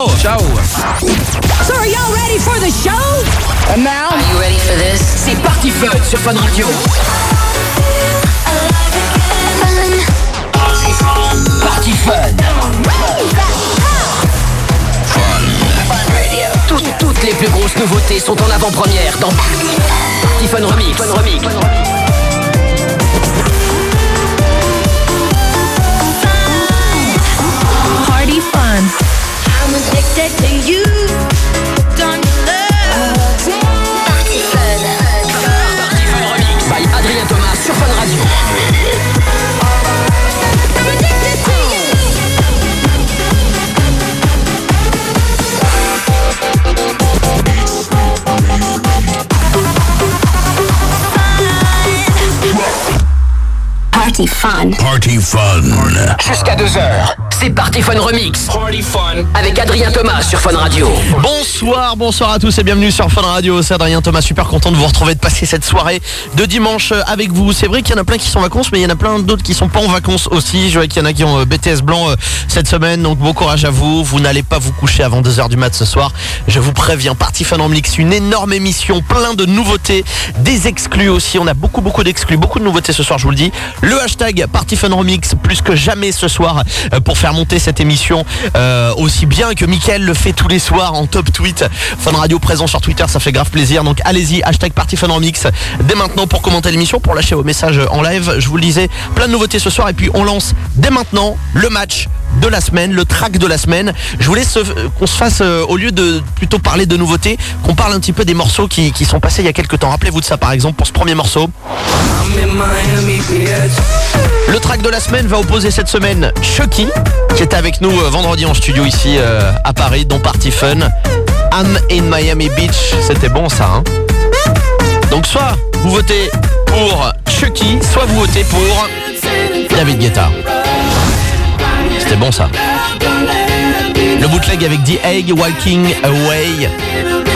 Ciao. So are y'all ready for the show? And now, Are you ready for this? C'est Party Fun sur Fun Radio. Party Fun. Tout- toutes les plus grosses nouveautés sont en avant-première dans Party Fun Remix. Fun Remix. Fun. Party fun. Party Fun. Party fun. Party Fun. Jusqu'à 2h, c'est Party Fun Remix. Party Fun. Avec Adrien Thomas sur Fun Radio. Bonsoir, bonsoir à tous et bienvenue sur Fun Radio. C'est Adrien Thomas, super content de vous retrouver, de passer cette soirée de dimanche avec vous. C'est vrai qu'il y en a plein qui sont en vacances, mais il y en a plein d'autres qui sont pas en vacances aussi. Je vois qu'il y en a qui ont euh, BTS blanc euh, cette semaine, donc bon courage à vous. Vous n'allez pas vous coucher avant 2h du mat ce soir. Je vous préviens, Party Fun en Mix, une énorme émission, plein de nouveautés, des exclus aussi. On a beaucoup beaucoup d'exclus, beaucoup de nouveautés ce soir, je vous le dis. Le hashtag Party Fun Remix plus que jamais ce soir euh, pour faire monter cette émission euh, aussi bien que Mickaël le fait tous les soirs en top tweet. Fun Radio présent sur Twitter, ça fait grave plaisir. Donc allez-y, hashtag Party Fun Remix dès maintenant pour commenter l'émission, pour lâcher vos messages en live. Je vous le disais, plein de nouveautés ce soir et puis on lance dès maintenant le match de la semaine, le track de la semaine. Je voulais qu'on se fasse, euh, au lieu de plutôt parler de nouveautés, qu'on parle un petit peu des morceaux qui, sont passés il y a quelques temps. Rappelez-vous de ça par exemple pour ce premier morceau. Le track de la semaine va opposer cette semaine Chucky, qui était avec nous euh, vendredi en studio ici euh, à Paris, dans Party Fun. I'm in Miami Beach, c'était bon ça. Hein Donc soit vous votez pour Chucky, soit vous votez pour David Guetta. C'était bon ça. Le bootleg avec The Egg Walking Away.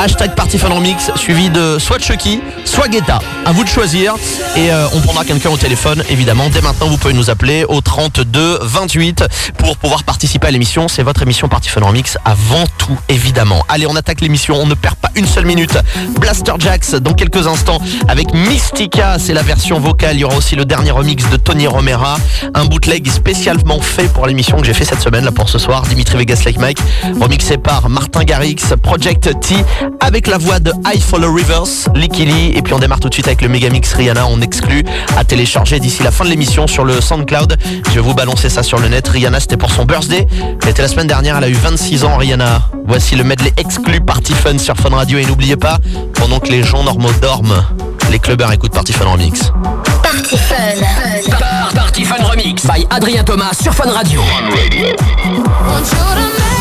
Hashtag Party Fun Remix suivi de soit Chucky, soit Guetta. À vous de choisir. Et euh, on prendra quelqu'un au téléphone, évidemment. Dès maintenant, vous pouvez nous appeler au 32 28 pour pouvoir participer à l'émission. C'est votre émission Party Fun Remix avant tout, évidemment. Allez, on attaque l'émission. On ne perd pas une seule minute. Blaster Jacks dans quelques instants avec Mystica. C'est la version vocale. Il y aura aussi le dernier remix de Tony Romera. Un bootleg spécialement fait pour l'émission que j'ai fait cette semaine, là pour ce soir. Dimitri Vegas Like Mike. Remixé par Martin Garrix, Project T. Avec la voix de I Follow Rivers, Licky Lee. Et puis on démarre tout de suite avec le Megamix Rihanna. On exclut à télécharger d'ici la fin de l'émission sur le SoundCloud. Je vais vous balancer ça sur le net. Rihanna, c'était pour son birthday. C'était la semaine dernière. Elle a eu 26 ans, Rihanna. Voici le medley exclu Party Fun sur Fun Radio. Et n'oubliez pas, pendant que les gens normaux dorment, les clubbers écoutent Party Fun Remix. Party fun. Par- Party Fun Remix by Adrien Thomas sur Fun Radio. Want you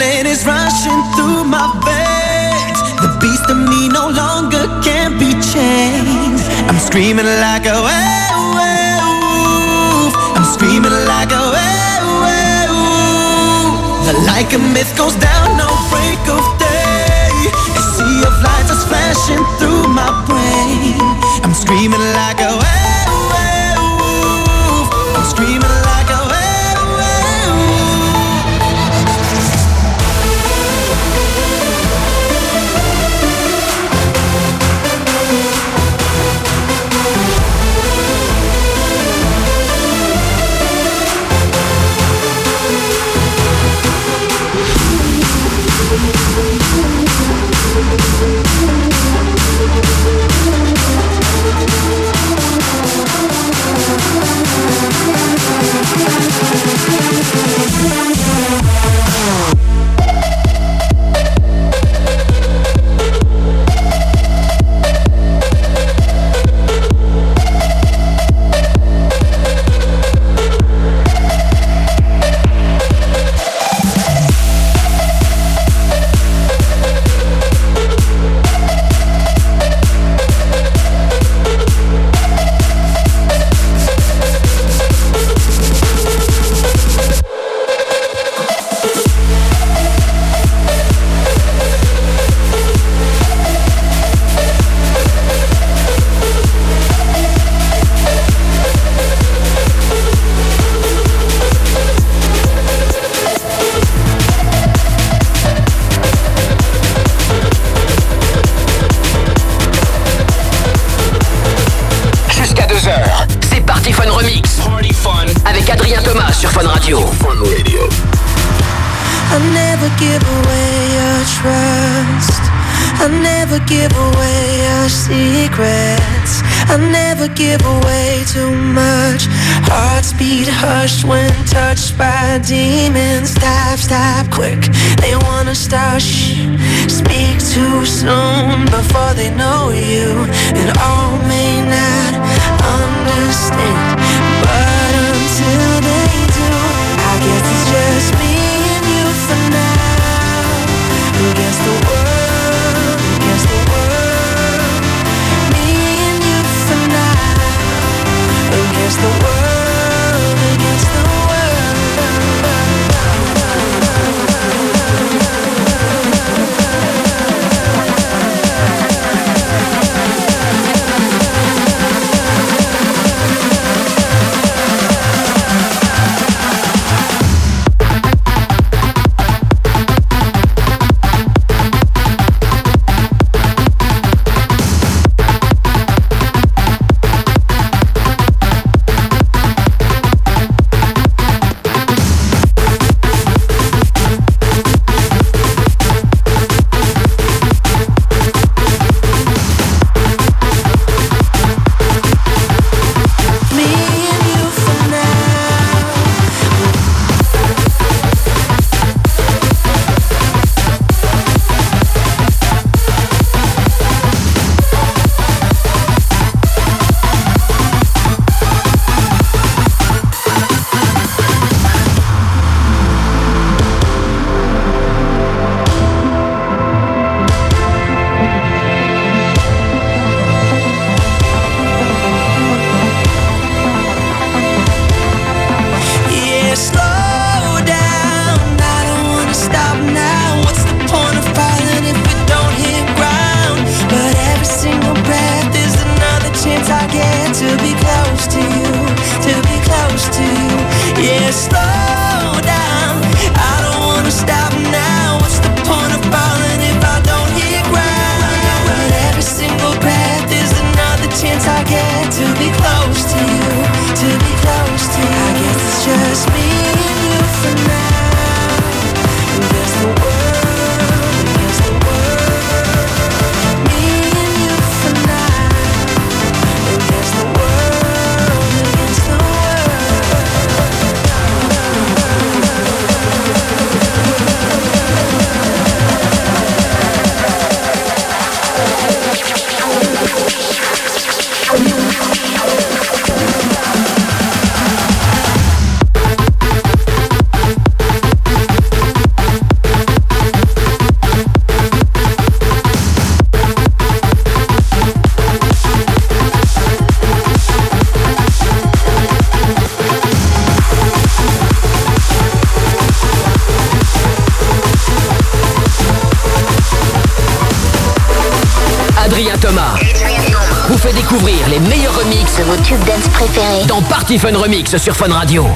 Adrenaline is rushing through my veins. The beast in me no longer can be chained. I'm screaming like a werewolf. I'm screaming like a werewolf. The like a myth goes down, no break of day. A sea of lights is flashing through my brain. I'm screaming like a werewolf. I'm screaming never give away too much. Hearts beat hushed when touched by demons. Stop, stop, quick. They wanna start. Shh. Speak too soon before they know you. And all may not understand. But until they do, I guess it's just me and you for now. Against the world, the world, dans Party Fun Remix sur Fun Radio.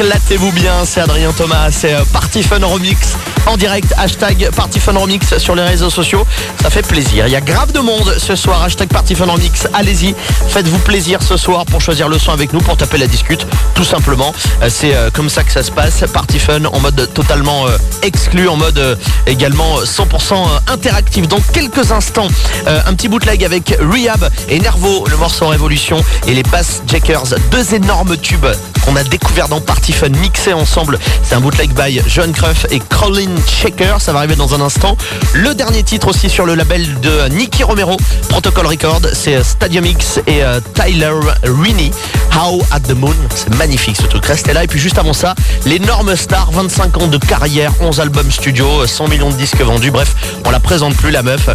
Éclatez-vous bien, c'est Adrien Thomas, c'est euh, Party Fun Remix en direct, hashtag Party sur les réseaux sociaux, ça fait plaisir. Il y a grave de monde ce soir, hashtag Party allez-y, faites-vous plaisir ce soir pour choisir le son avec nous, pour taper la discute, tout simplement. Euh, C'est euh, comme ça que ça se passe, Party Fun en mode totalement euh, exclu, en mode également 100% interactif. Dans quelques instants, un petit bootleg avec Rehab et Nervo, le morceau Révolution et les Bass Jackers, deux énormes tubes qu'on a découvert dans Party Fun mixés ensemble. C'est un bootleg by John Cruff et Colin Shaker, ça va arriver dans un instant. Le dernier titre aussi sur le label de Nicky Romero, Protocol Record, c'est Stadium X et euh, Tyler Rini, How at the Moon. C'est magnifique ce truc, restez là. Et puis juste avant ça, l'énorme star, 25 ans de carrière, 11 albums studio, 100 millions de disques vendus. Bref, on la présente plus la meuf.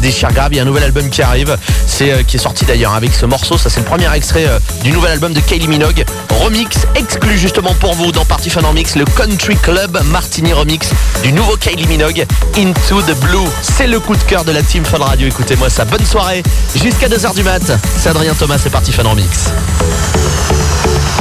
Des chers grave, il y a un nouvel album qui arrive, c'est euh, qui est sorti d'ailleurs avec ce morceau. Ça c'est le premier extrait euh, du nouvel album de Kylie Minogue. Remix exclu justement pour vous dans Party Fun Mix, le Country Club Martini Remix du nouveau Kylie Minogue, Into the Blue. C'est le coup de cœur de la team Fun Radio. Écoutez-moi ça. Bonne soirée jusqu'à 2h du mat. C'est Adrien Thomas, c'est Party Fun Mix. Thank you.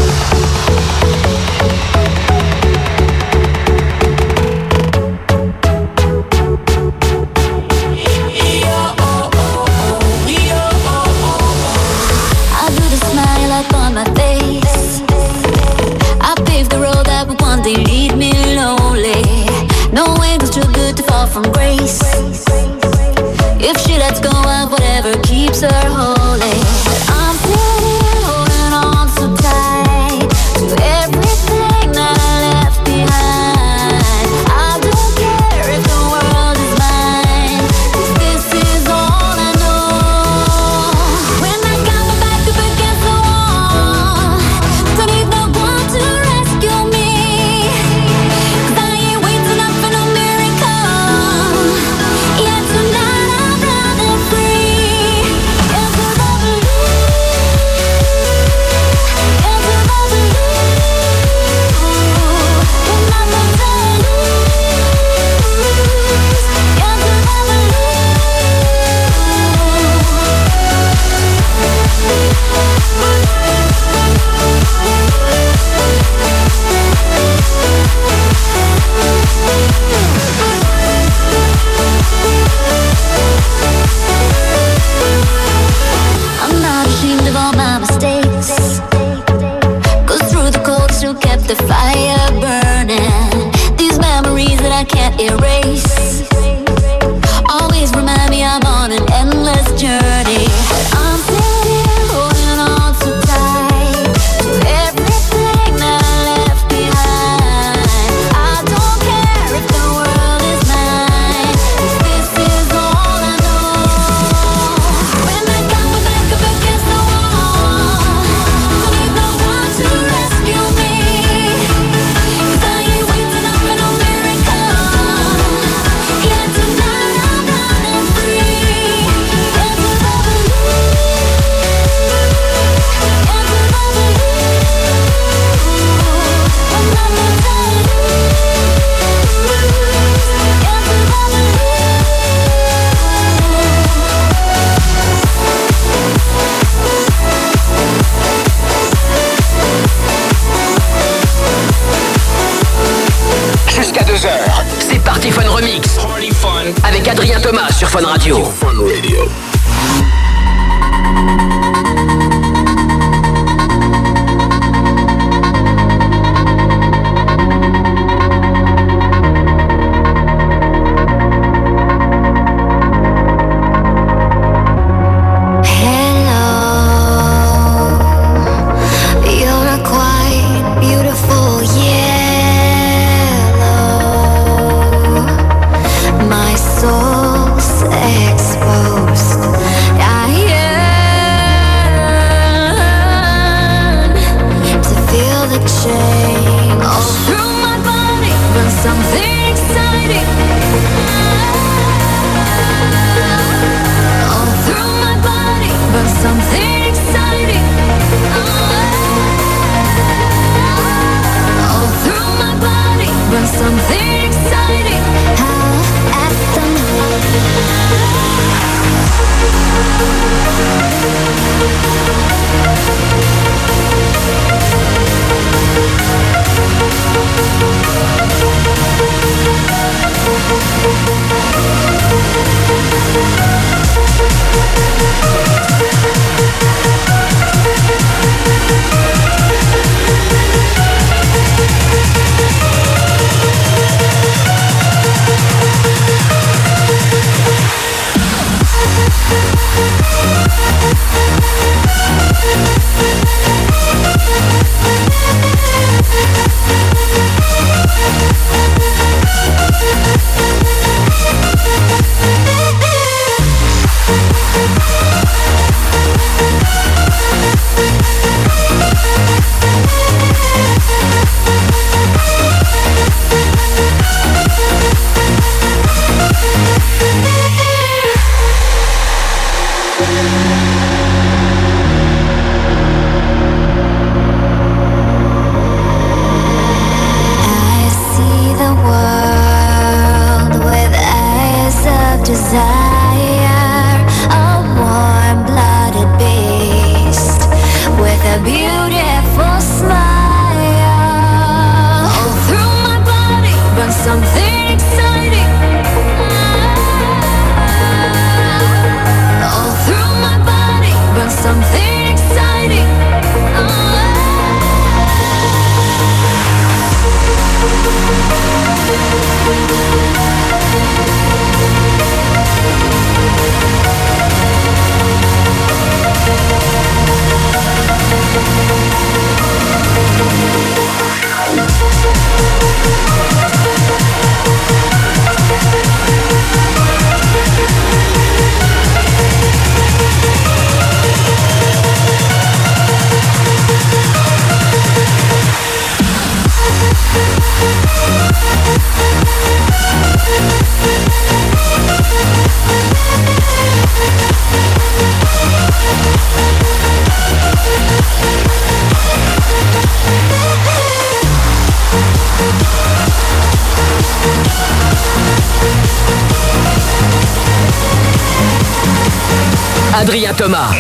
Thomas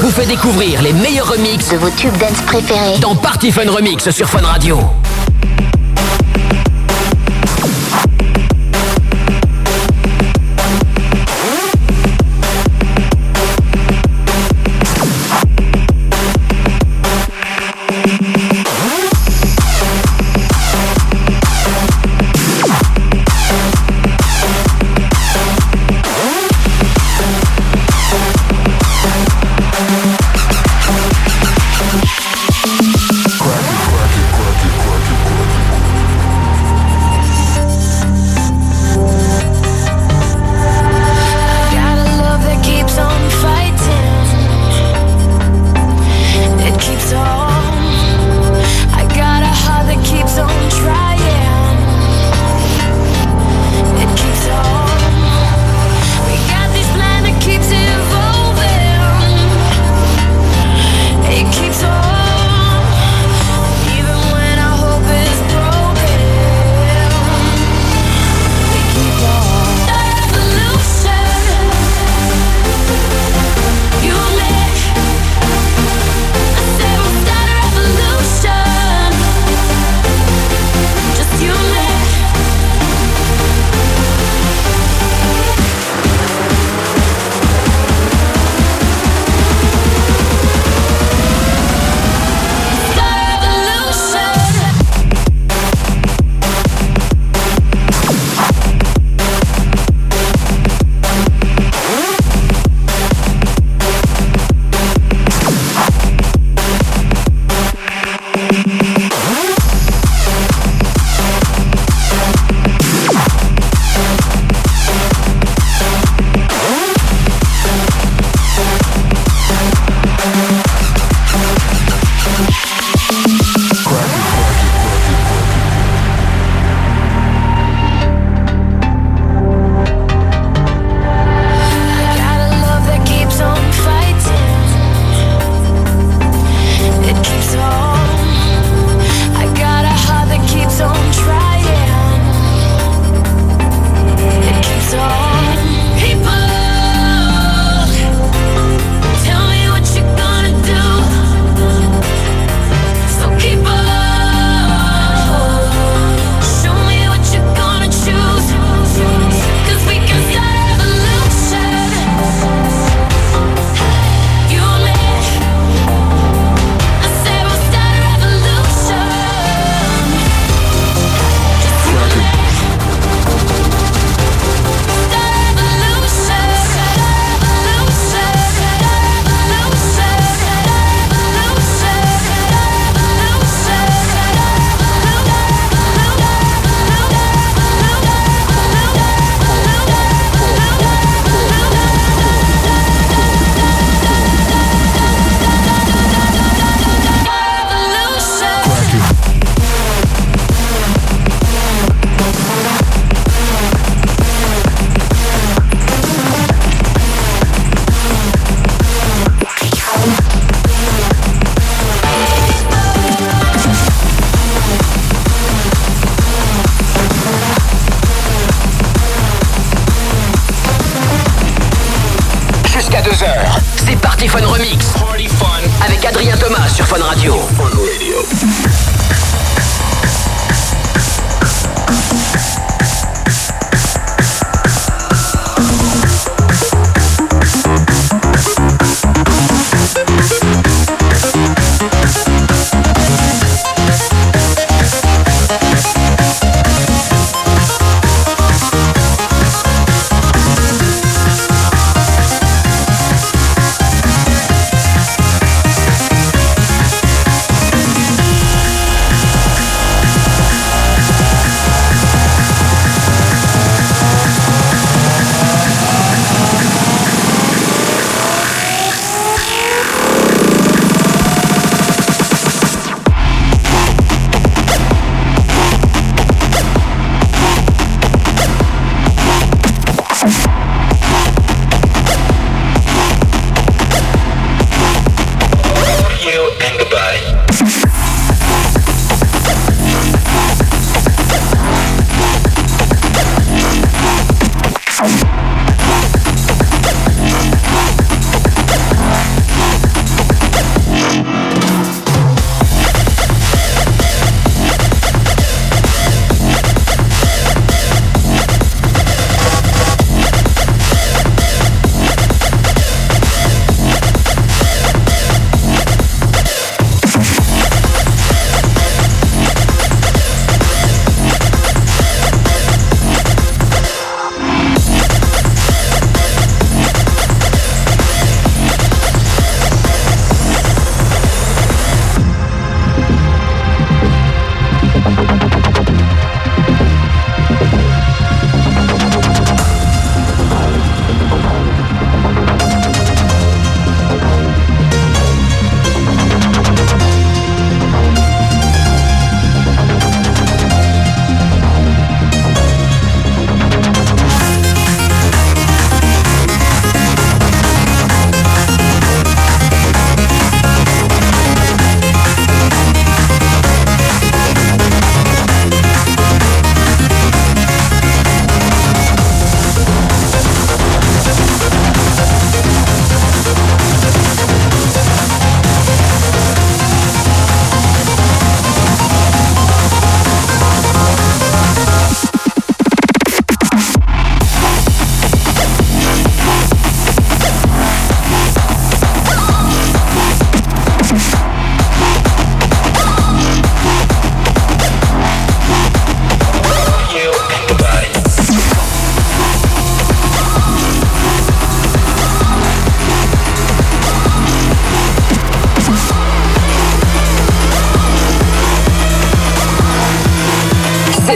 vous fait découvrir les meilleurs remixes de vos tubes dance préférés dans Party Fun Remix sur Fun Radio.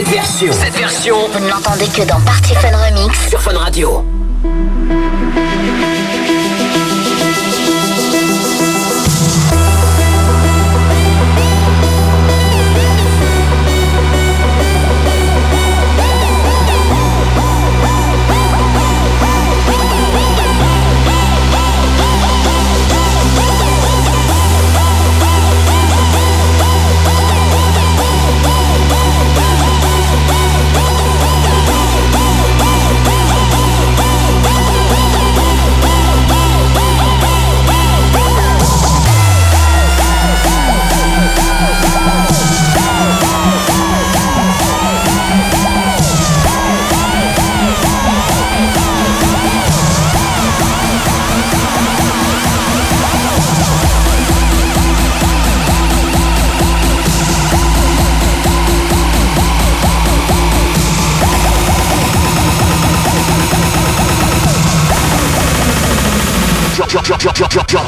Version, cette version Vous ne l'entendez que dans Party Fun Remix. sur Fun Radio. Ça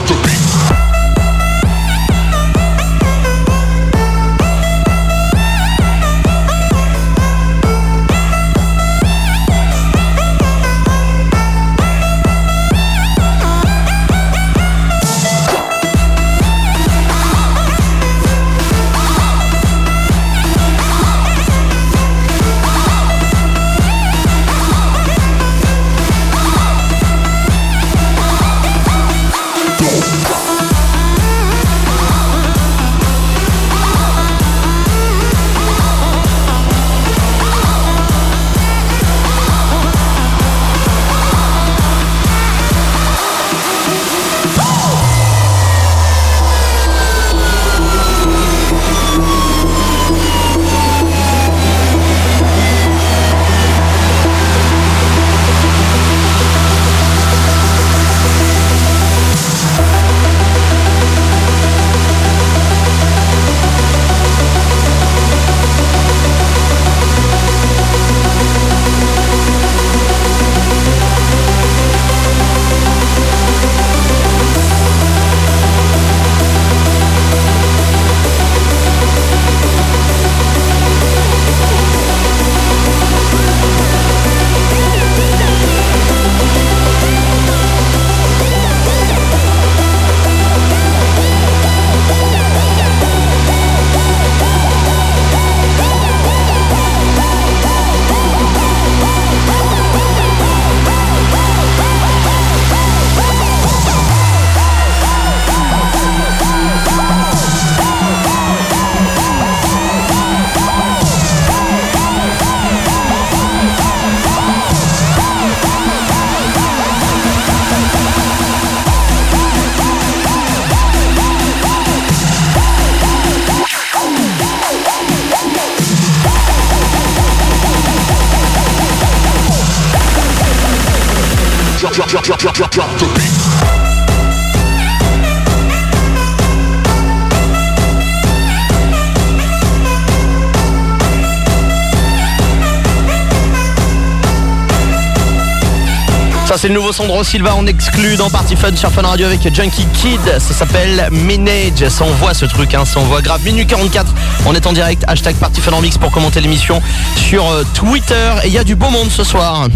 c'est le nouveau Sandro Silva en exclu dans Party Fun sur Fun Radio avec Junkie Kid. Ça s'appelle Minage. Ça envoie ce truc, hein, ça envoie grave. Minute 44, on est en direct. Hashtag Party Fun en mix pour commenter l'émission sur euh, Twitter. Et il y a du beau monde ce soir.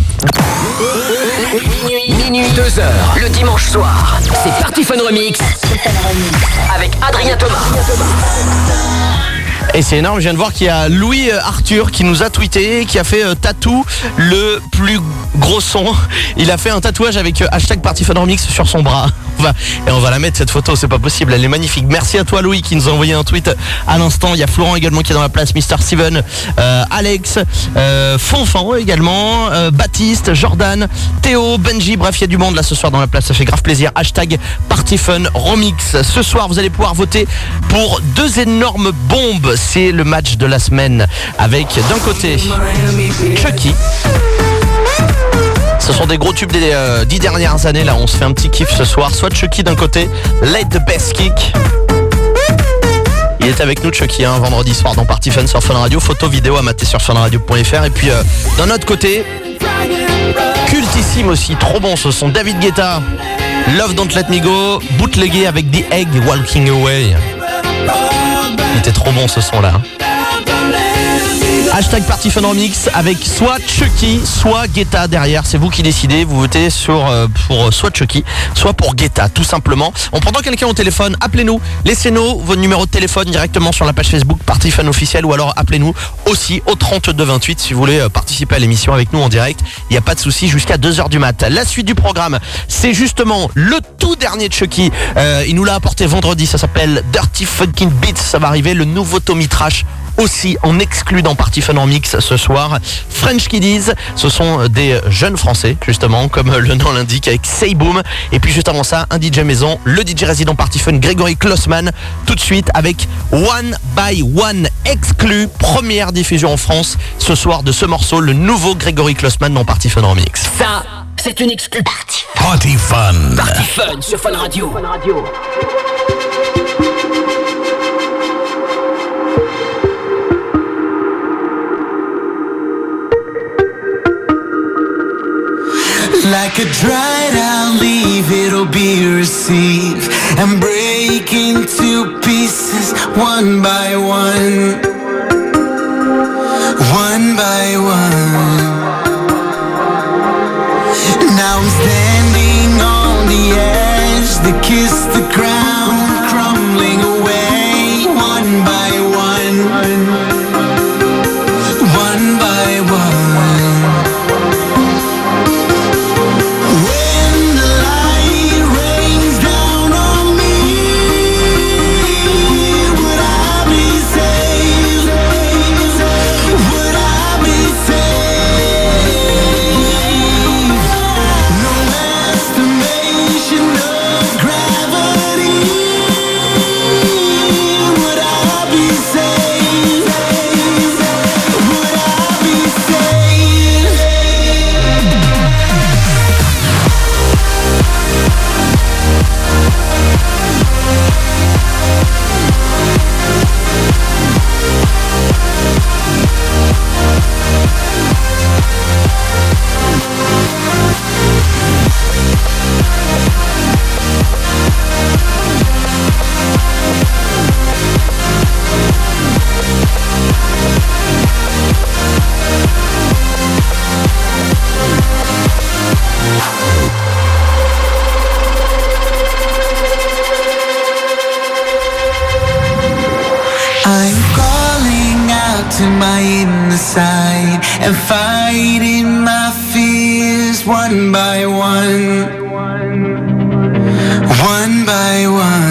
Minuit, minuit, 2 heures, le dimanche soir. C'est Party Fun Remix avec Adrien Thomas. Et c'est énorme, je viens de voir qu'il y a Louis euh, Arthur qui nous a tweeté, qui a fait euh, tatou le plus gros son. Il a fait un tatouage avec euh, hashtag Remix sur son bras. On va, et on va la mettre cette photo, c'est pas possible, elle est magnifique. Merci à toi Louis qui nous a envoyé un tweet à l'instant. Il y a Florent également qui est dans la place, Mister Steven, euh, Alex, euh, Fonfan également, euh, Baptiste, Jordan, Théo, Benji, bref il y a du monde là ce soir dans la place, ça fait grave plaisir. Hashtag Party. Ce soir vous allez pouvoir voter pour deux énormes bombes. C'est le match de la semaine avec d'un côté Chucky. Ce sont des gros tubes des euh, dix dernières années. Là, on se fait un petit kiff ce soir. Soit Chucky d'un côté, Late the Best Kick. Il est avec nous, Chucky, un vendredi soir dans Party Fun sur Fun Radio. Photo, vidéo à mater sur funradio.fr. Et puis, euh, d'un autre côté, cultissime aussi, trop bon ce son. David Guetta, Love Don't Let Me Go, bootlegué avec The Egg, Walking Away. Il était trop bon ce son là. hein. Hashtag Party Remix avec soit Chucky, soit Guetta derrière. C'est vous qui décidez. Vous votez sur euh, pour soit Chucky, soit pour Guetta, tout simplement. En prenant quelqu'un au téléphone, appelez-nous. Laissez-nous vos numéros de téléphone directement sur la page Facebook Party Fun officiel ou alors appelez-nous aussi au 3228 si vous voulez euh, participer à l'émission avec nous en direct. Il n'y a pas de souci jusqu'à 2h du mat. La suite du programme, c'est justement le tout dernier de Chucky. Euh, il nous l'a apporté vendredi. Ça s'appelle Dirty Fucking Beats. Ça va arriver le nouveau Tommy Trash aussi en exclu dans Party Fun en Mix ce soir. French Kiddies, ce sont des jeunes français, justement, comme le nom l'indique, avec Say Boom. Et puis juste avant ça, un DJ maison, le DJ résident Party Fun, Grégory Klossman, tout de suite avec One by One exclu, première diffusion en France ce soir de ce morceau, le nouveau Grégory Klossman dans Party Fun en Mix. Ça, c'est une exclu party. Party Fun. Party Fun sur Fun Radio. Like a dried out leaf, it'll be received and break into pieces one by one. One by one. Now I'm standing on the edge, the kiss the ground, to my inner side and fighting my fears one by one. One by one.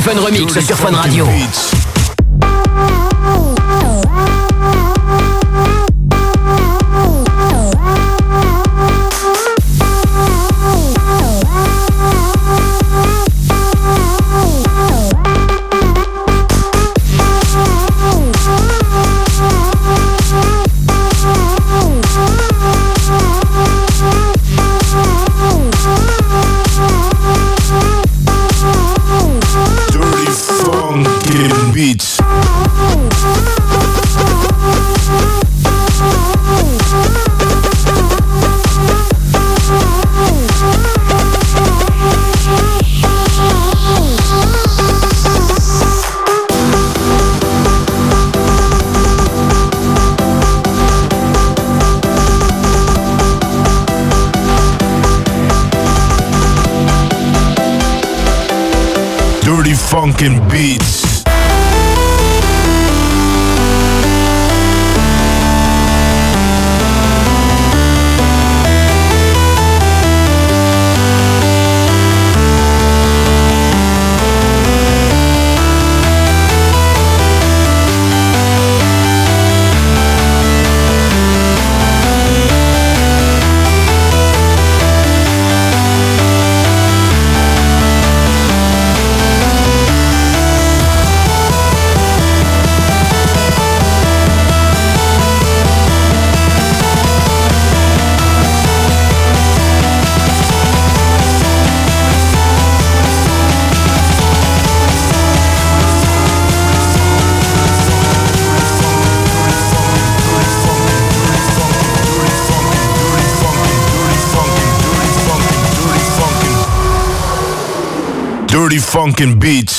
Fun Remix sur Fun Radio. Dirty funkin'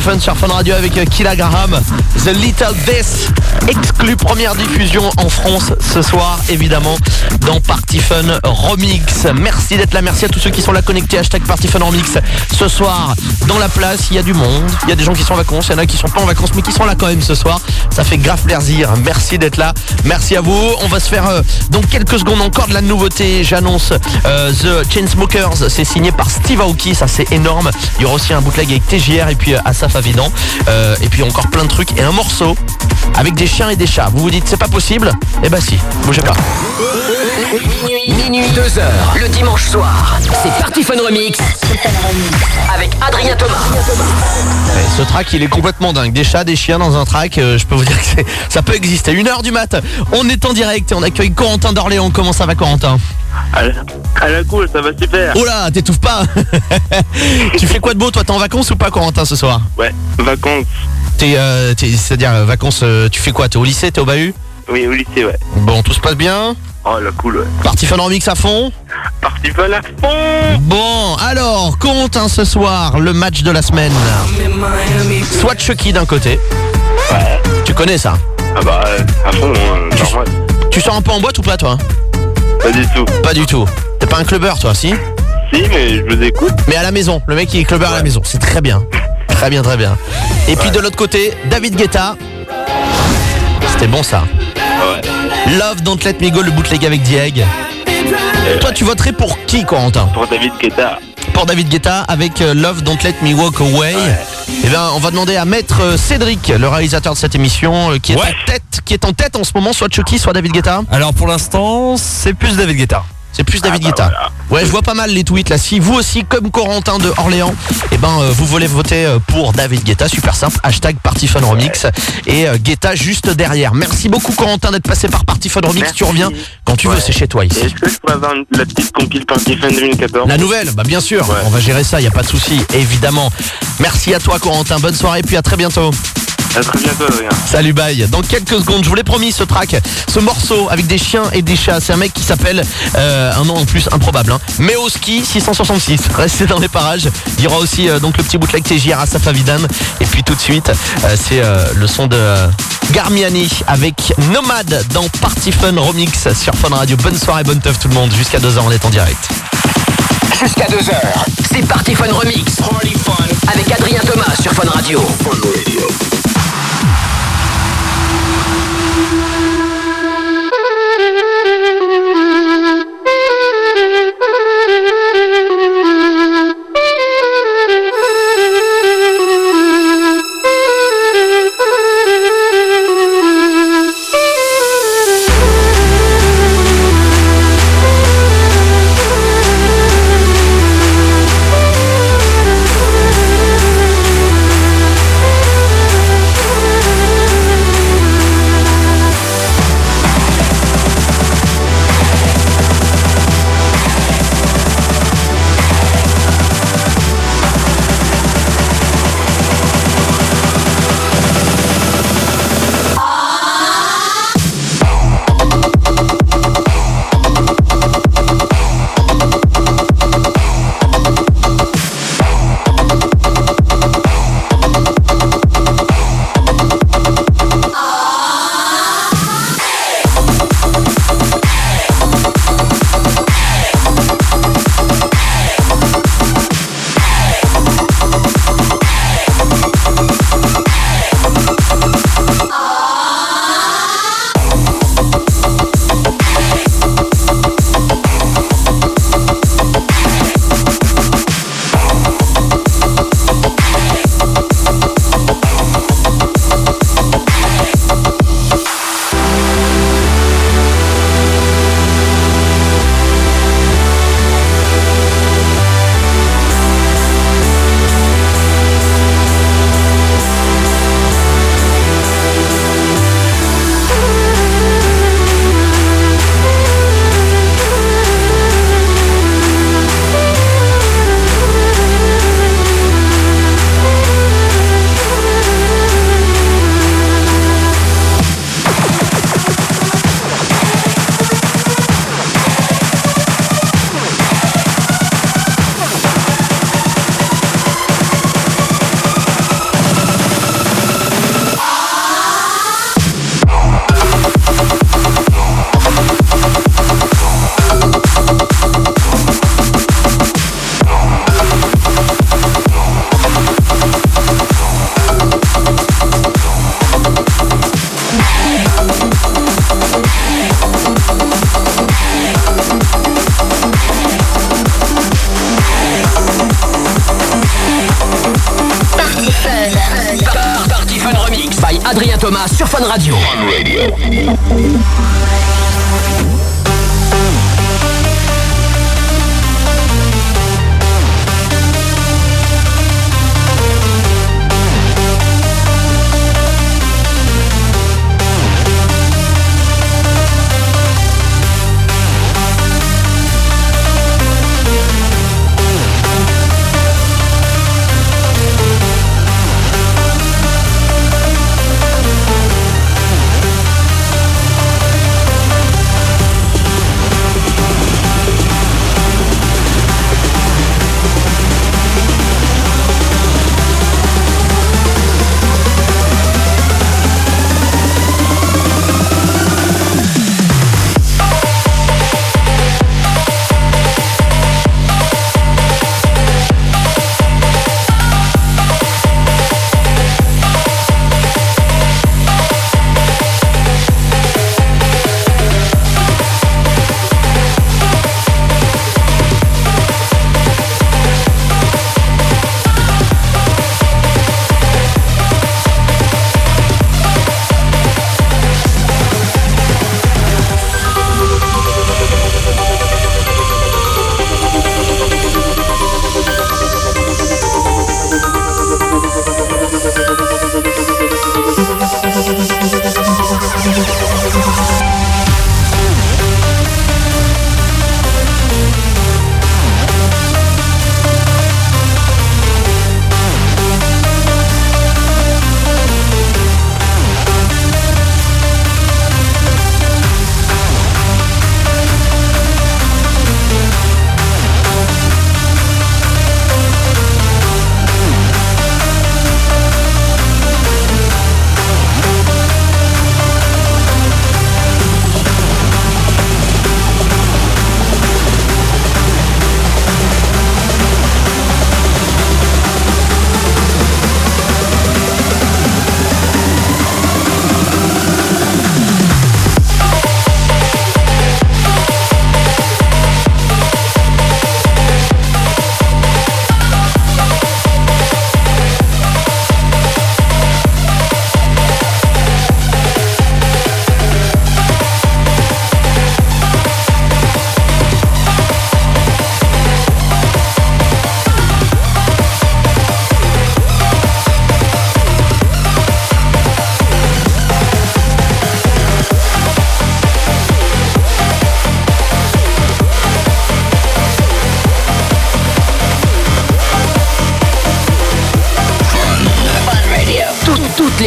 Fun sur Fun Radio avec euh, Killa The Little Death exclu première diffusion en France ce soir évidemment dans Party Fun Remix. Merci d'être là, merci à tous ceux qui sont là connectés. Hashtag Party Fun Remix Ce soir dans la place il y a du monde. Il y a des gens qui sont en vacances, il y en a qui sont pas en vacances mais qui sont là quand même ce soir. Ça fait grave plaisir, merci d'être là. Merci à vous, on va se faire euh, dans quelques secondes encore de la nouveauté. J'annonce euh, The Chainsmokers. C'est signé par Steve Aoki, ça c'est énorme. Il y aura aussi un bootleg avec TJR et puis euh, Asaf Avidan Euh, Et puis encore plein de trucs Et un morceau avec des chiens et des chats. Vous vous dites c'est pas possible? Eh bah si, bougez pas. Minuit, minuit, 2 heures, le dimanche soir. C'est Party Fun Remix. Avec Adrien. Et Ce track il est complètement dingue. Des chats, des chiens dans un track euh, Je peux vous dire que ça peut exister. Une heure du mat. On est en direct et on accueille Corentin d'Orléans. Comment ça va Corentin? À la, à la cool, ça va super. Oh là, t'étouffes pas. Tu fais quoi de beau toi? T'es en vacances ou pas Corentin ce soir? Ouais, vacances. T'es, euh, c'est-à-dire euh, vacances, euh, tu fais quoi? T'es au lycée, t'es au bahut? Oui, au lycée, ouais. Bon, tout se passe bien? Oh, la cool, ouais. Parti Fun Remix à fond Parti fun à fond Bon, alors, Corentin ce soir, le match de la semaine. Soit Chucky d'un côté. Ouais. Tu connais ça Ah bah, euh, à fond, hein, normal. Tu sors un peu en boîte ou pas toi Pas du tout. Pas du tout. T'es pas un clubbeur toi, si Si, mais je vous écoute. Mais à la maison, le mec il est clubbeur à la maison, c'est très bien. Très bien, très bien. Et puis de l'autre côté, David Guetta. C'était bon ça. Ouais. Love Don't Let Me Go, le bootleg avec Dieg. Euh, Toi tu voterais pour qui Corentin Pour David Guetta. Pour David Guetta avec euh, Love Don't Let Me Walk Away. Eh bien on va demander à Maître euh, Cédric, le réalisateur de cette émission, euh, qui est Ouais. en tête, qui est en tête en ce moment, soit Chucky, soit David Guetta. Alors pour l'instant, c'est plus David Guetta. C'est plus David bah Guetta. voilà. Ouais, je vois pas mal les tweets là. Si vous aussi, comme Corentin de Orléans, eh ben euh, vous voulez voter euh, pour David Guetta, super simple. Hashtag Party Fun Remix et euh, Guetta juste derrière. Merci beaucoup Corentin d'être passé par Party Fun Remix. Merci. Tu reviens quand tu veux, c'est chez toi Et ici. est-ce que je pourrais avoir une- la petite compile Party Fun 2014 La nouvelle, bah bien sûr, Ouais. on va gérer ça, y a pas de souci, évidemment. Merci à toi Corentin, bonne soirée, puis à très bientôt. À très bientôt, Adrien. Salut bye. Dans quelques secondes, je vous l'ai promis ce track, ce morceau avec des chiens et des chats. C'est un mec qui s'appelle euh, un nom en plus improbable. Hein. Meoski 666. Restez dans les parages. Il y aura aussi euh, donc le petit bootleg TJR à Safavidan. Et puis tout de suite, euh, c'est euh, le son de euh, Garmiani avec Nomade dans Party Fun Remix sur Fun Radio. Bonne soirée, bonne teuf tout le monde. Jusqu'à 2h, on est en direct. Jusqu'à 2 heures, c'est Party Fun Remix avec Adrien Thomas sur Fun Radio.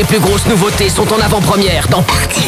Plus grosses nouveautés sont en avant-première dans Party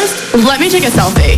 let me take a selfie.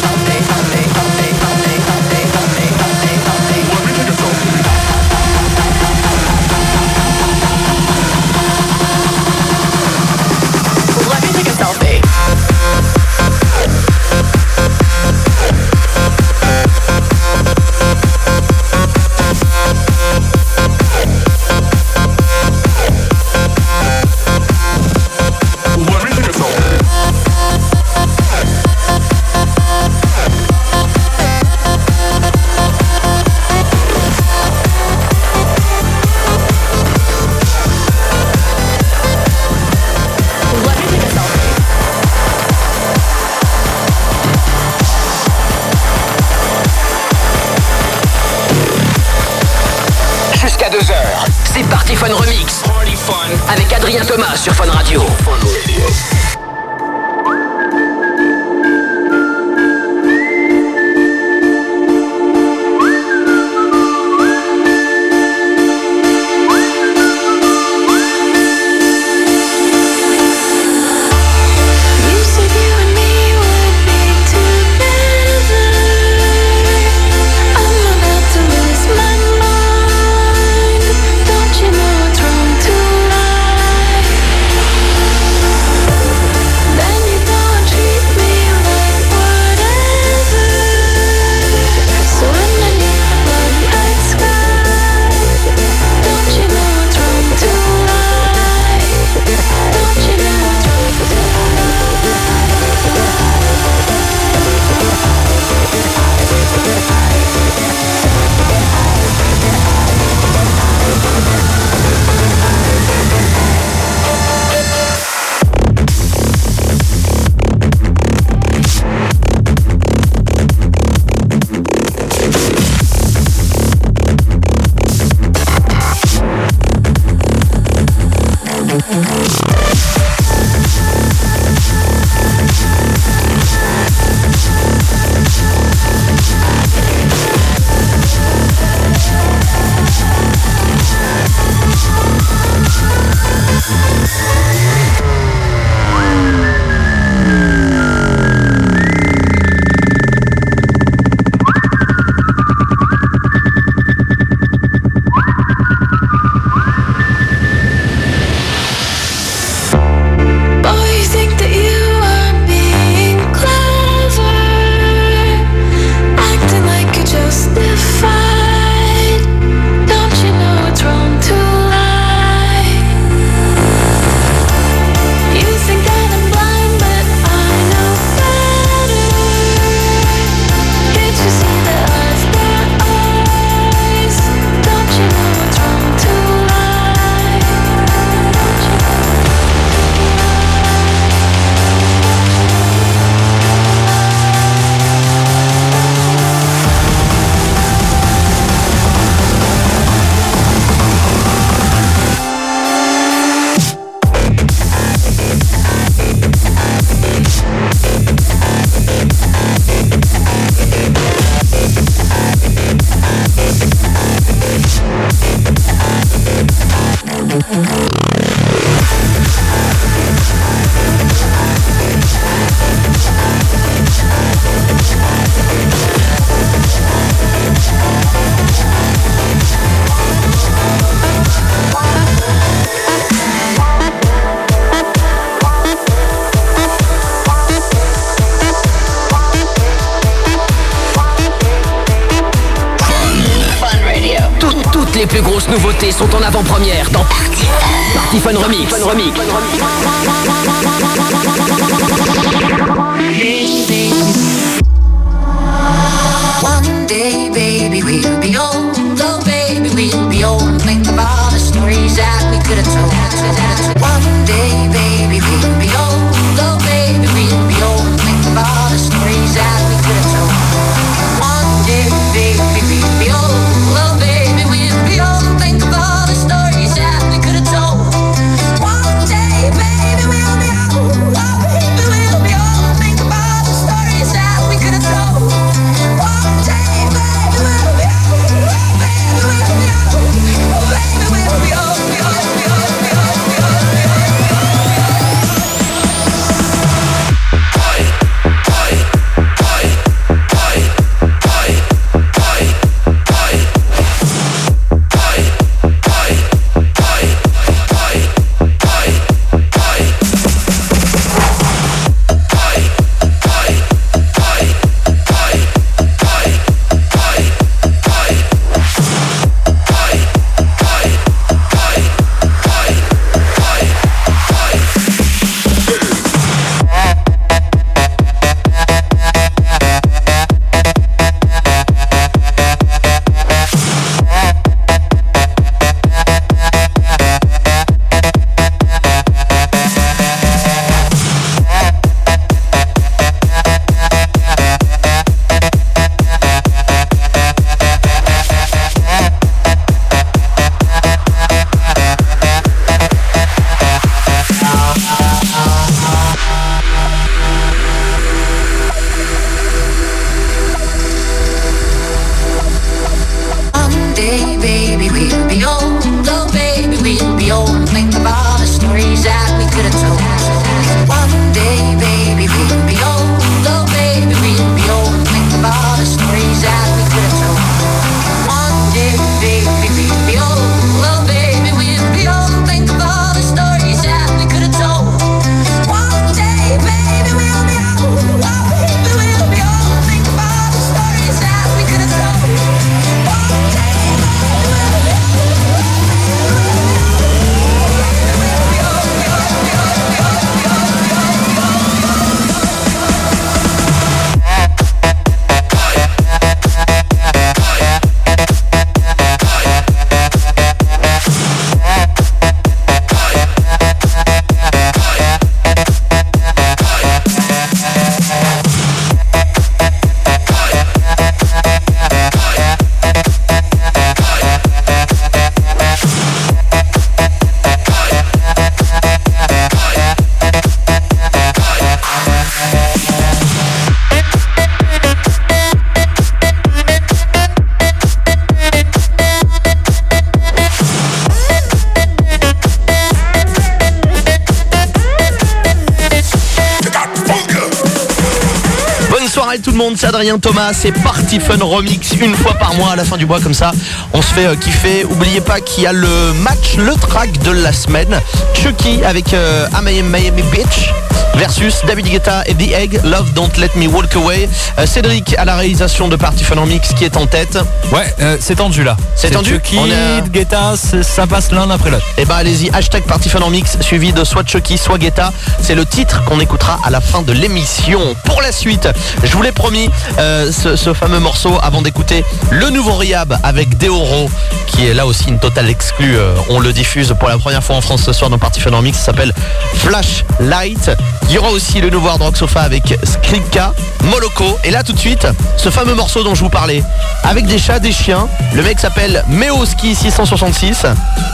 C'est Adrien Thomas, c'est Party Fun Remix une fois par mois à la fin du mois comme ça. On se fait euh, kiffer. Oubliez pas qu'il y a le match, le track de la semaine. Chucky avec euh, Miami, Miami Beach versus David Guetta et The Egg, Love Don't Let Me Walk Away. Euh, Cédric à la réalisation de Party Fun Remix qui est en tête. Ouais, euh, c'est tendu là. C'est tendu Chucky, On Guetta, ça passe l'un après l'autre. Et bah allez-y, hashtag Party Fun en mix, suivi de soit Chucky, soit Guetta. C'est le titre qu'on écoutera à la fin de l'émission. La suite, je vous l'ai promis, euh, ce, fameux morceau avant d'écouter le nouveau Riab avec Deoro, qui est là aussi une totale exclue. Euh, on le diffuse pour la première fois en France ce soir dans Party Fun mix. S'appelle Flashlight. Il y aura aussi le nouveau Hard Rock Sofa avec Skripka, Moloko. Et là tout de suite, ce fameux morceau dont je vous parlais, avec des chats, des chiens. Le mec s'appelle Meoski 666.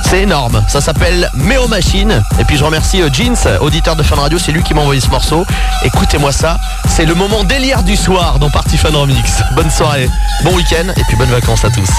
C'est énorme. Ça s'appelle Méo Machine. Et puis je remercie euh, Jeans, auditeur de Fun Radio. C'est lui qui m'a envoyé ce morceau. Écoutez-moi ça. C'est le moment délire du soir dans Party Fun Remix. Bonne soirée, bon week-end et puis bonnes vacances à tous.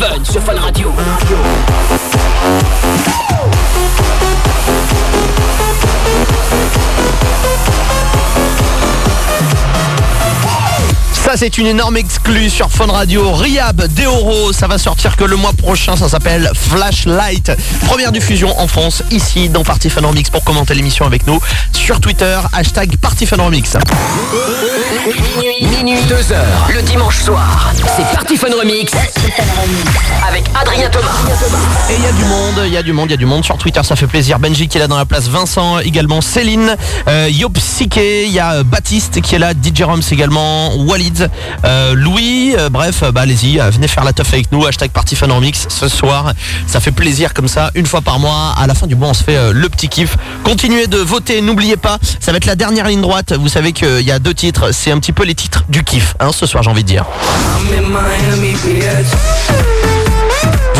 Party Fun sur Fun c'est une énorme exclue sur Fun Radio. Riab Deoro, ça va sortir que le mois prochain. Ça s'appelle Flashlight. Première diffusion en France, ici dans Party Fun Remix. Pour commenter l'émission avec nous sur Twitter, hashtag Party Fun Remix. Minuit, 2 heures, le dimanche soir. C'est Party Fun Remix. Avec Adrien Thomas. Et il y a du monde, il y a du monde, il y a du monde sur Twitter, ça fait plaisir. Benji qui est là dans la place, Vincent également, Céline, euh, Yop Sike, il y a Baptiste qui est là, DJ Roms également, Walid, euh, Louis, euh, bref, bah allez-y, euh, venez faire la teuf avec nous, hashtag Party ce soir. Ça fait plaisir comme ça, une fois par mois. À la fin du mois, on se fait euh, le petit kiff. Continuez de voter, n'oubliez pas, ça va être la dernière ligne droite. Vous savez qu'il y a deux titres, c'est un petit peu les titres du kiff, hein, ce soir j'ai envie de dire.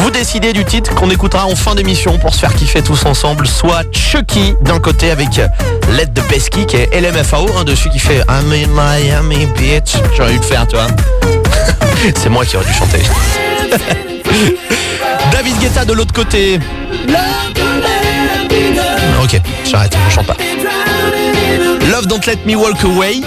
Vous décidez du titre qu'on écoutera en fin d'émission pour se faire kiffer tous ensemble, soit Chucky d'un côté avec Let the Pesky qui est LMFAO, un dessus qui fait I'm in Miami bitch. J'aurais dû le faire, tu vois. C'est moi qui aurais dû chanter. David Guetta de l'autre côté. Ok, j'arrête, je chante pas. Love Don't Let Me Walk Away.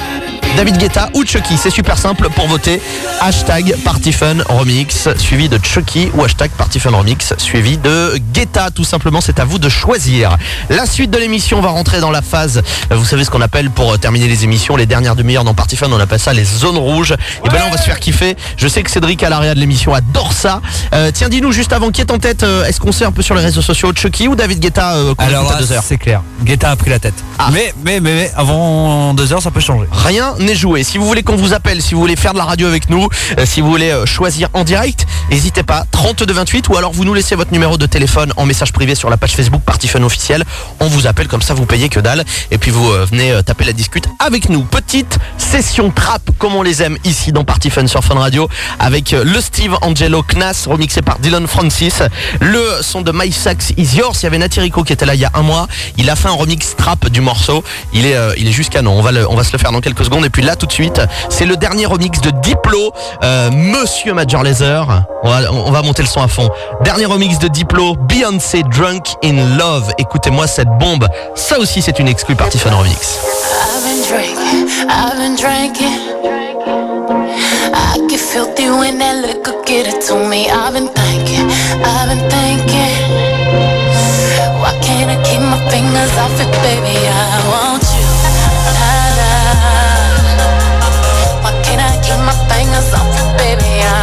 David Guetta ou Chucky, c'est super simple pour voter. Hashtag PartyFun Remix suivi de Chucky ou hashtag PartyFun Remix suivi de Guetta. Tout simplement, c'est à vous de choisir. La suite de l'émission va rentrer dans la phase, vous savez ce qu'on appelle pour euh, terminer les émissions, les dernières demi-heures dans PartyFun, on appelle ça les zones rouges. Et ben là, on va se faire kiffer. Je sais que Cédric à l'arrière de l'émission adore ça. Euh, tiens, dis-nous juste avant qui est en tête, euh, est-ce qu'on sait un peu sur les réseaux sociaux Chucky ou David Guetta euh, Alors à deux heures c'est clair. Guetta a pris la tête. Mais, mais, mais, mais, avant deux heures, ça peut changer. Rien n'est joué. Si vous voulez qu'on vous appelle, si vous voulez faire de la radio avec nous, euh, si vous voulez euh, choisir en direct, n'hésitez pas, 3228 ou alors vous nous laissez votre numéro de téléphone en message privé sur la page Facebook Party Fun officiel. On vous appelle comme ça, vous payez que dalle et puis vous euh, venez taper la discute avec nous. Petite session trap comme on les aime ici dans Party Fun sur Fun Radio avec le Steve Angelo Knass remixé par Dylan Francis, le son de My Sax Is Yours. Il y avait Nati Rico qui était là il y a un mois. Il a fait un remix trap du morceau. Il est, il est jusqu'à non. On va, le- on va se le faire dans quelques secondes. Et puis là, tout de suite, c'est le dernier remix de Diplo, euh, Monsieur Major Lazer. On va, on va monter le son à fond. Dernier remix de Diplo, Beyoncé Drunk in Love. Écoutez-moi cette bombe. Ça aussi, c'est une exclue Party Fun Remix. I've been why can't I keep my fingers off it, baby? I baby? I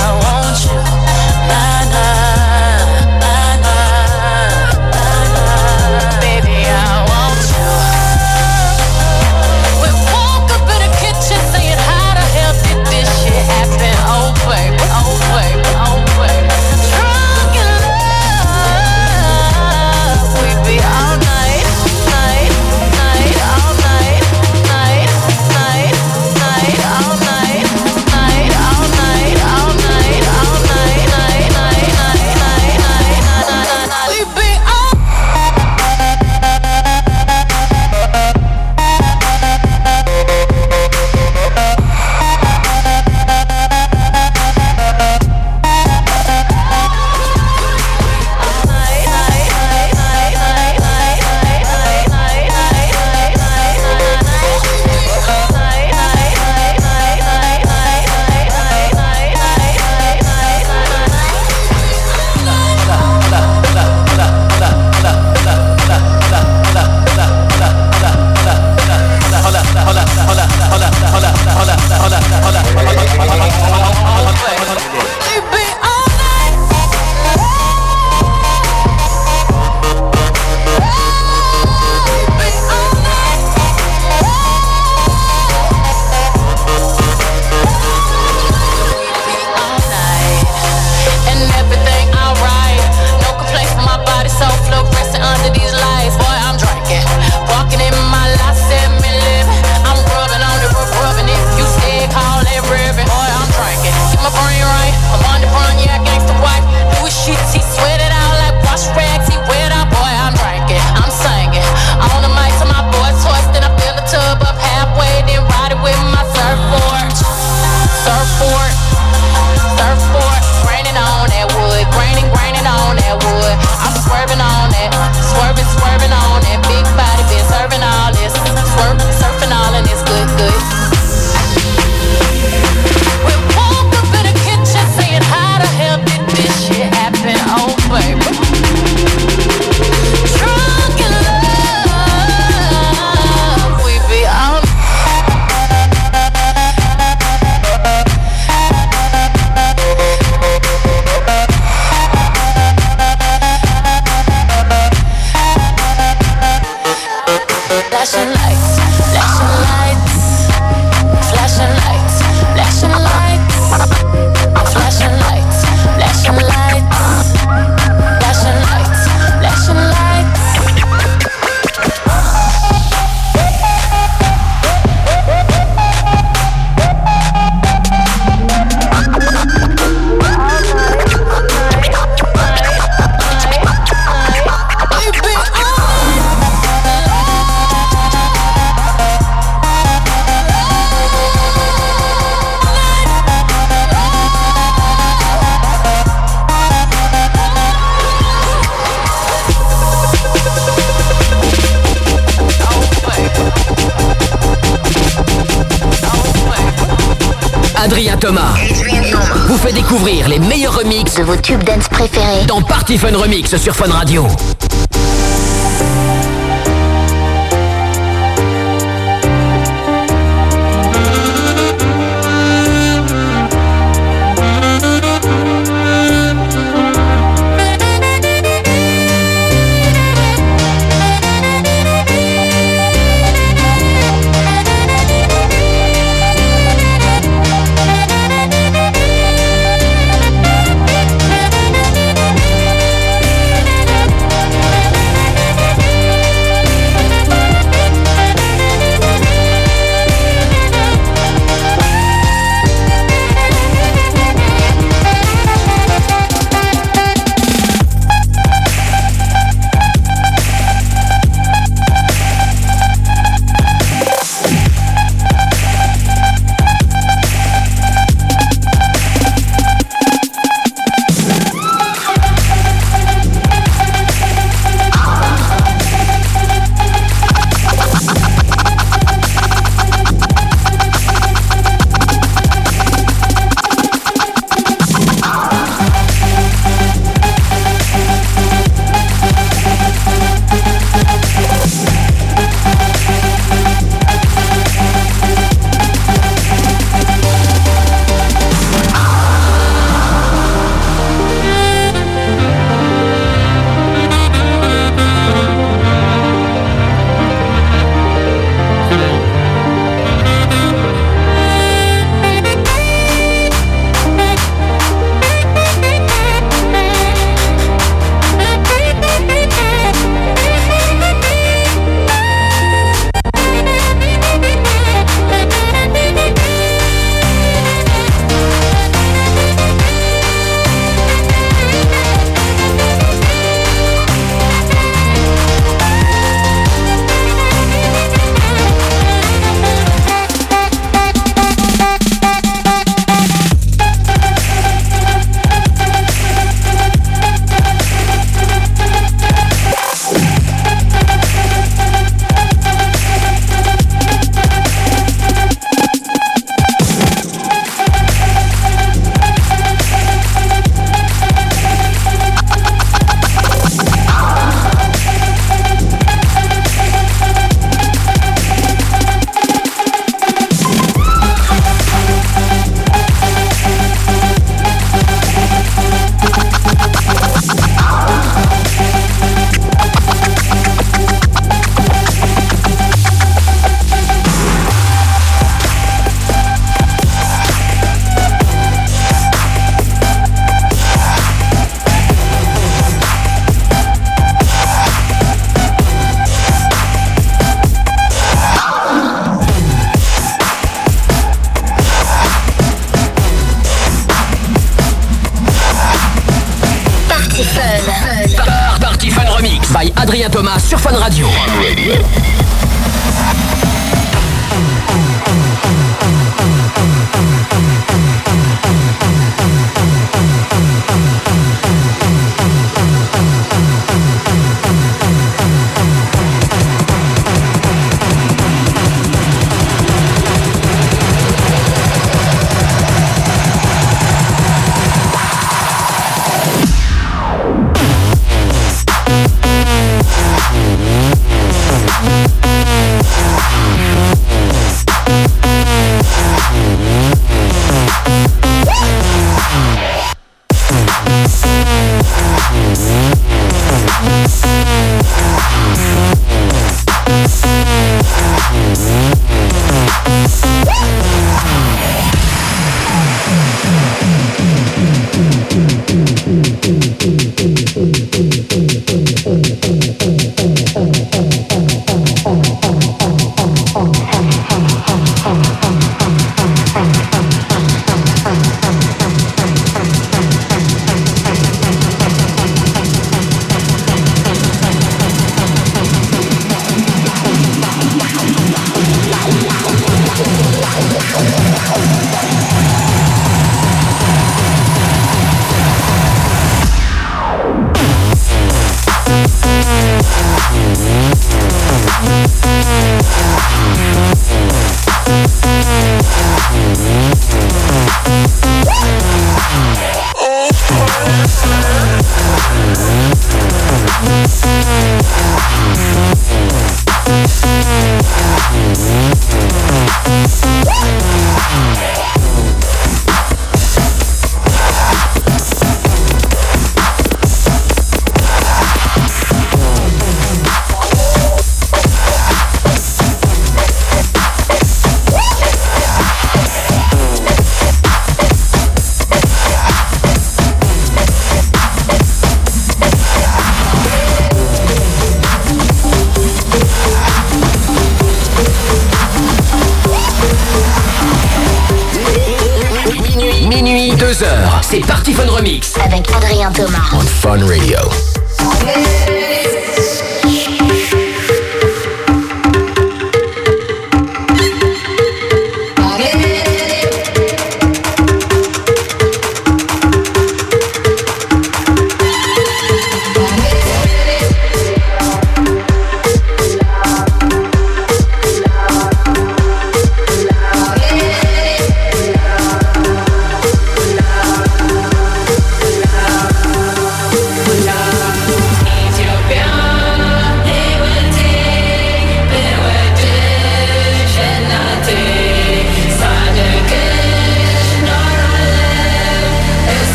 sur Fun Radio.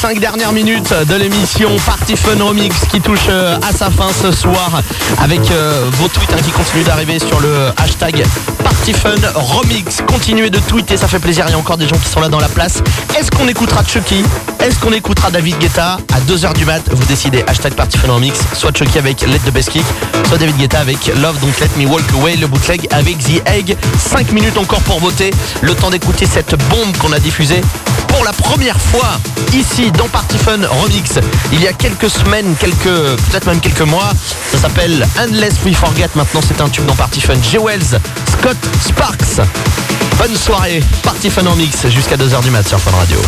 Cinq dernières minutes de l'émission Party Fun Remix qui touche euh, à sa fin ce soir avec euh, vos tweets qui continuent d'arriver sur le hashtag Party Fun Remix. Continuez de tweeter, ça fait plaisir. Il y a encore des gens qui sont là dans la place. Est-ce qu'on écoutera Chucky? Est-ce qu'on écoutera David Guetta? À 2h du mat, vous décidez hashtag Party Fun Remix, soit Chucky avec Let the Best Kick, soit David Guetta avec Love Don't Let Me Walk Away, le bootleg avec The Egg. 5 minutes encore pour voter. Le temps d'écouter cette bombe qu'on a diffusée pour la première fois ici dans Party Fun Remix il y a quelques semaines, quelques peut-être même quelques mois. Ça s'appelle Unless We Forget. Maintenant c'est un tube dans Party Fun. J. Wells, Scott Sparks. Bonne soirée, Party Fun Remix jusqu'à 2h du mat sur Fun Radio.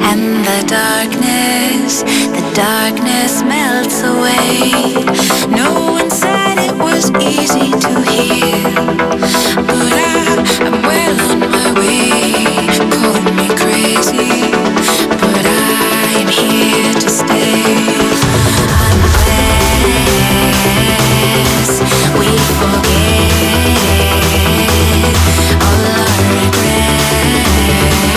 And the darkness, darkness melts away. No one said it was easy to hear, but I, I'm well on my way. Call me crazy, but I'm here to stay. Unless we forget all our regrets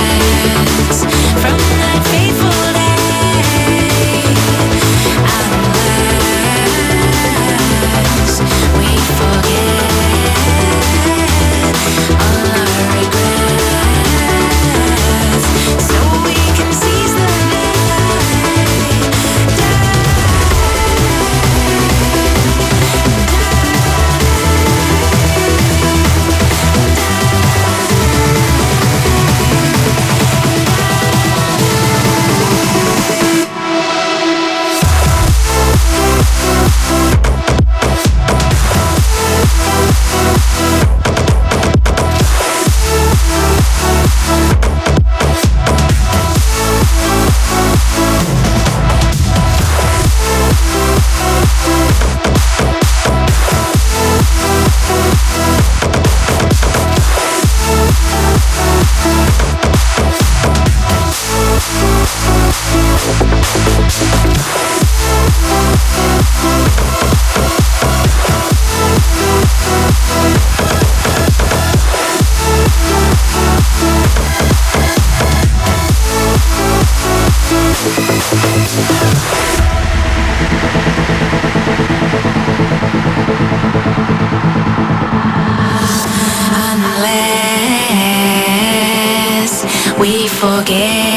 forget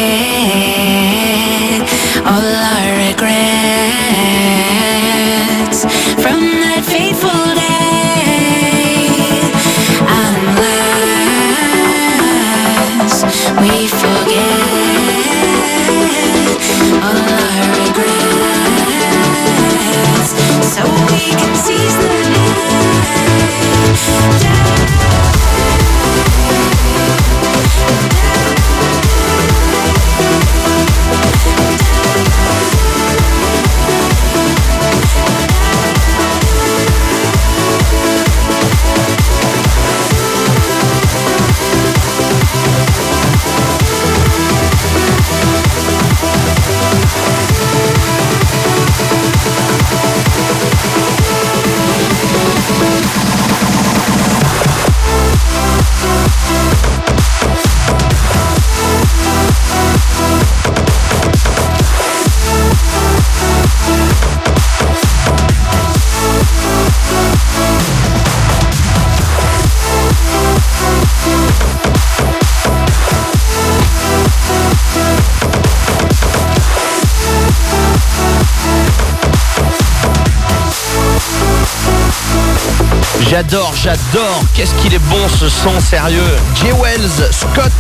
J'adore. Qu'est-ce qu'il est bon ce son sérieux. J. Wells, Scott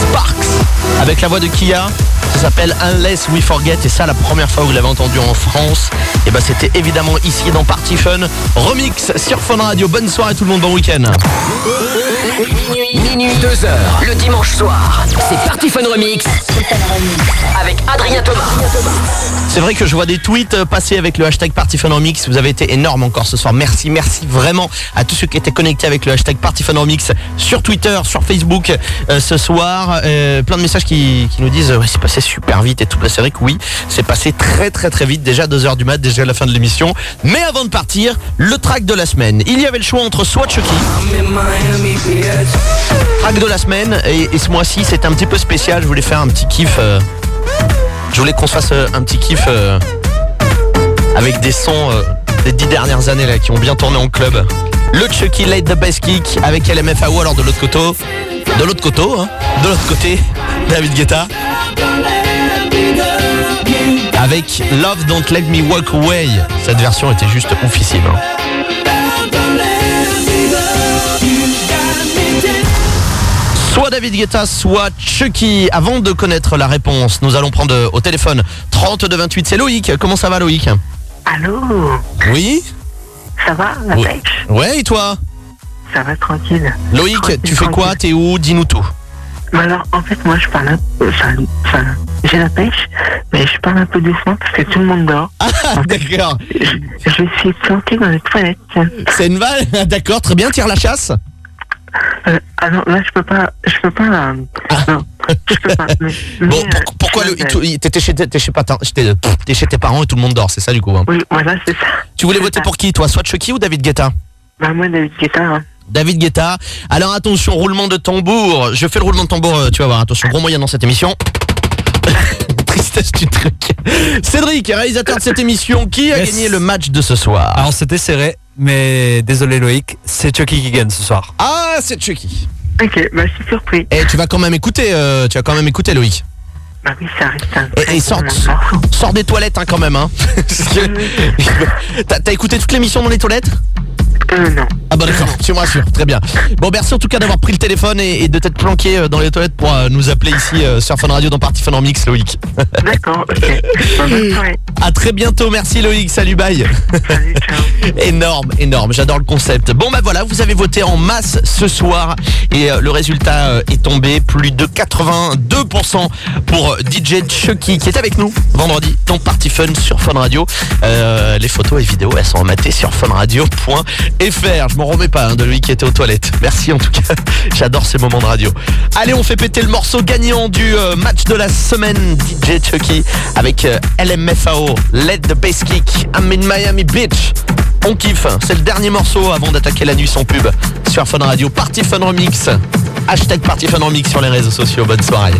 Sparks, avec la voix de Kia. Ça s'appelle Unless We Forget. Et ça, la première fois que vous l'avez entendu en France, et ben c'était évidemment ici dans Party Fun. Remix sur Fun Radio. Bonne soirée tout le monde, bon week-end. Minuit, minuit, 2 heures, le dimanche soir. C'est Party Fun Remix. Avec Adrien Thomas. C'est vrai que je vois des tweets euh, passer avec le hashtag PartyFunRemix. Vous avez été énorme encore ce soir. Merci, merci vraiment à tous ceux qui étaient connectés avec le hashtag PartyFunRemix sur Twitter, sur Facebook euh, ce soir. Euh, plein de messages qui, nous disent c'est passé super vite et tout. Bah, C'est vrai que oui, c'est passé très très très vite. Déjà 2h du mat, déjà la fin de l'émission. Mais avant de partir, le track de la semaine. Il y avait le choix entre soit Chucky, track de la semaine, et, ce mois-ci c'est un petit peu spécial. Je voulais faire un petit kiff. Je voulais qu'on se fasse euh, un petit kiff euh, avec des sons euh, des dix dernières années là qui ont bien tourné en club. Le Chucky Late the Best Kick avec LMFAO alors de l'autre côté, de l'autre côté, hein, de l'autre côté, David Guetta avec Love Don't Let Me Walk Away. Cette version était juste oufissime. hein. Soit David Guetta, soit Chucky. Avant de connaître la réponse, nous allons prendre au téléphone 32 28. C'est Loïc. Comment ça va Loïc? Allô? Oui Ça va, la Oui. pêche? Ouais, et toi? Ça va tranquille. Loïc, Tranquille, tu fais quoi? T'es où? Dis-nous tout. Bah alors, en fait, moi, je parle un peu. Enfin, enfin, j'ai la pêche, mais je parle un peu doucement parce que tout le monde dort. Ah, d'accord. Je, je suis planquée dans les toilettes. C'est une vanne D'accord, très bien, tire la chasse. Euh, ah non, là, je peux pas. Je peux pas. euh, Non, je peux pas. Mais, mais, Bon, pour- pourquoi le, t'étais chez, t'étais chez, t'es chez tes parents et tout le monde dort, c'est ça du coup hein Oui, voilà, c'est ça. Tu voulais voter ça. pour qui toi? Soit Chucky ou David Guetta? Bah, moi, David Guetta, hein. David Guetta. Alors attention, roulement de tambour. Je fais le roulement de tambour, euh, tu vas voir, attention, gros moyen dans cette émission. Tristesse du truc. Cédric, réalisateur de cette émission, qui a Yes. gagné le match de ce soir? Alors c'était serré, mais désolé Loïc, c'est Chucky qui gagne ce soir. Ah, c'est Chucky. Ok, bah, je suis surpris. Et tu vas quand même écouter, euh, tu vas quand même écouter Loïc. Bah oui, ça reste un. Et, très et sors, bon morceau. sors des toilettes hein, quand même. Hein. T'as écouté toute l'émission dans les toilettes? Non. Ah bah d'accord, tu me rassures, très bien. Bon merci en tout cas d'avoir pris le téléphone et, et de t'être planqué euh, dans les toilettes pour euh, nous appeler ici euh, sur Fun Radio dans Party Fun en Mix Loïc. D'accord, ok. Soirée. À très bientôt, merci Loïc, salut bye. Salut, ciao. énorme, énorme, j'adore le concept. Bon bah voilà, vous avez voté en masse ce soir et euh, le résultat est tombé, plus de 82% pour DJ Chucky qui est avec nous vendredi dans Party Fun sur Fun Radio. Les photos et vidéos, elles sont rematées sur funradio.fr. Je m'en remets pas hein, de lui qui était aux toilettes. Merci en tout cas, j'adore ces moments de radio. Allez, on fait péter le morceau gagnant du euh, match de la semaine DJ Chucky avec euh, LMFAO, Let the Bass Kick, I'm in Miami Beach. On kiffe, c'est le dernier morceau avant d'attaquer la nuit sans pub sur Fun Radio. Party Fun Remix. Hashtag Party Fun Remix sur les réseaux sociaux. Bonne soirée.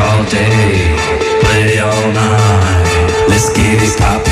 All day, play all night. Let's get it poppin'.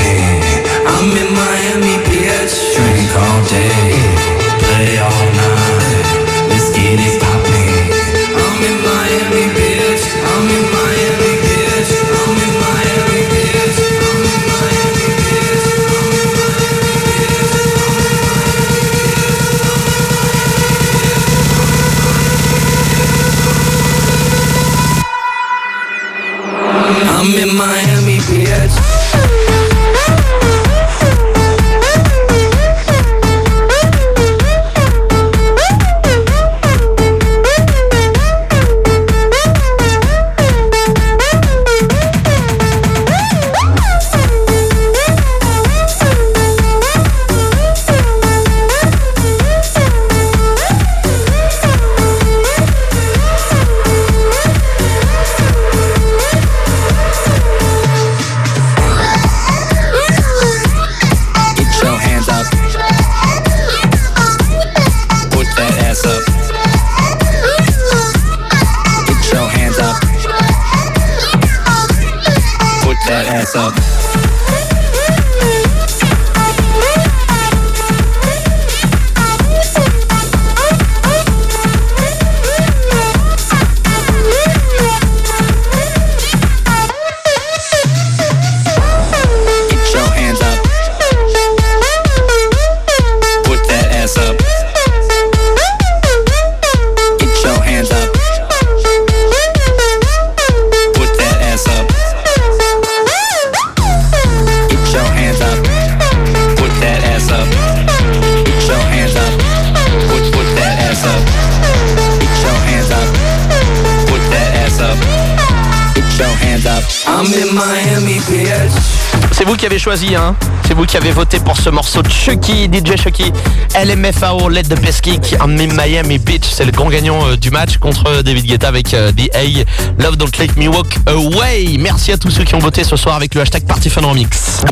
Qui avez voté pour ce morceau de Chucky, DJ Chucky, LMFAO, Let the Best Kick, in Miami Beach. C'est le grand gagnant euh, du match contre euh, David Guetta avec euh, The A. Love Don't Let Me Walk Away. Merci à tous ceux qui ont voté ce soir avec le hashtag PartyFunRemix.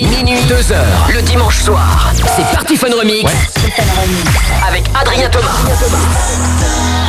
Minuit, 2 heures, le dimanche soir. C'est Party Fun Remix. Avec Adrien Thomas.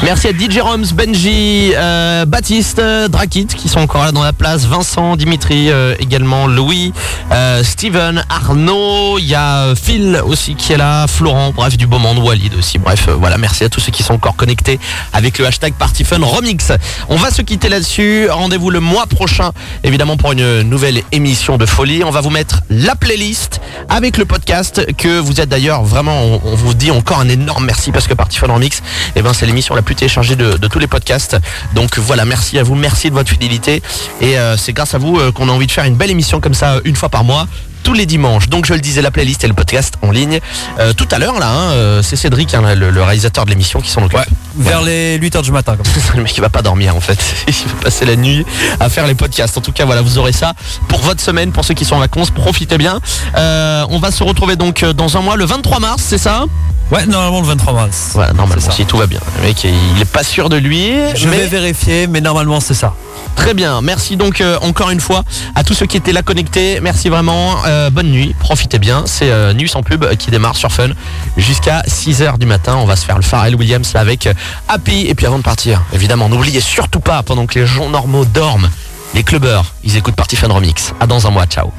Merci à DJ Roms, Benji, euh, Baptiste, Drakit qui sont encore là dans la place, Vincent, Dimitri, euh, également Louis, euh, Steven, Arnaud, il y a euh, Phil aussi qui est là, Florent, bref du beau monde, Walid aussi, bref euh, voilà, merci à tous ceux qui sont encore connectés avec le hashtag PartyFunRemix. On va se quitter là-dessus, rendez-vous le mois prochain évidemment pour une nouvelle émission de folie. On va vous mettre la playlist avec le podcast que vous êtes d'ailleurs vraiment, on, vous dit encore un énorme merci parce que Party eh ben, c'est l'émission la plus téléchargée de, tous les podcasts. Donc voilà, merci à vous, merci de votre fidélité et euh, c'est grâce à vous qu'on a envie de faire une belle émission comme ça une fois par mois tous les dimanches. Donc je le disais, la playlist et le podcast en ligne. Euh, tout à l'heure là, hein, euh, c'est Cédric, hein, le, le réalisateur de l'émission qui s'en occupe. Vers les 8h du matin. Comme ça. le mec il va pas dormir en fait. Il va passer la nuit à faire les podcasts. En tout cas voilà, vous aurez ça pour votre semaine, pour ceux qui sont en vacances, profitez bien. Euh, on va se retrouver donc dans un mois, le 23 mars, c'est ça? Ouais, normalement le 23 mars. Voilà, normalement si tout va bien. Le mec il est pas sûr de lui. Je mais... vais vérifier, mais normalement c'est ça. Très bien, merci donc euh, encore une fois à tous ceux qui étaient là connectés. Merci vraiment, Euh, bonne nuit, profitez bien. C'est euh, Nuit sans pub euh, qui démarre sur Fun jusqu'à 6h du matin. On va se faire le Pharrell Williams là avec Happy. Et puis avant de partir, évidemment, n'oubliez surtout pas, pendant que les gens normaux dorment, les clubbers, ils écoutent Party Fun Remix. À dans un mois, ciao.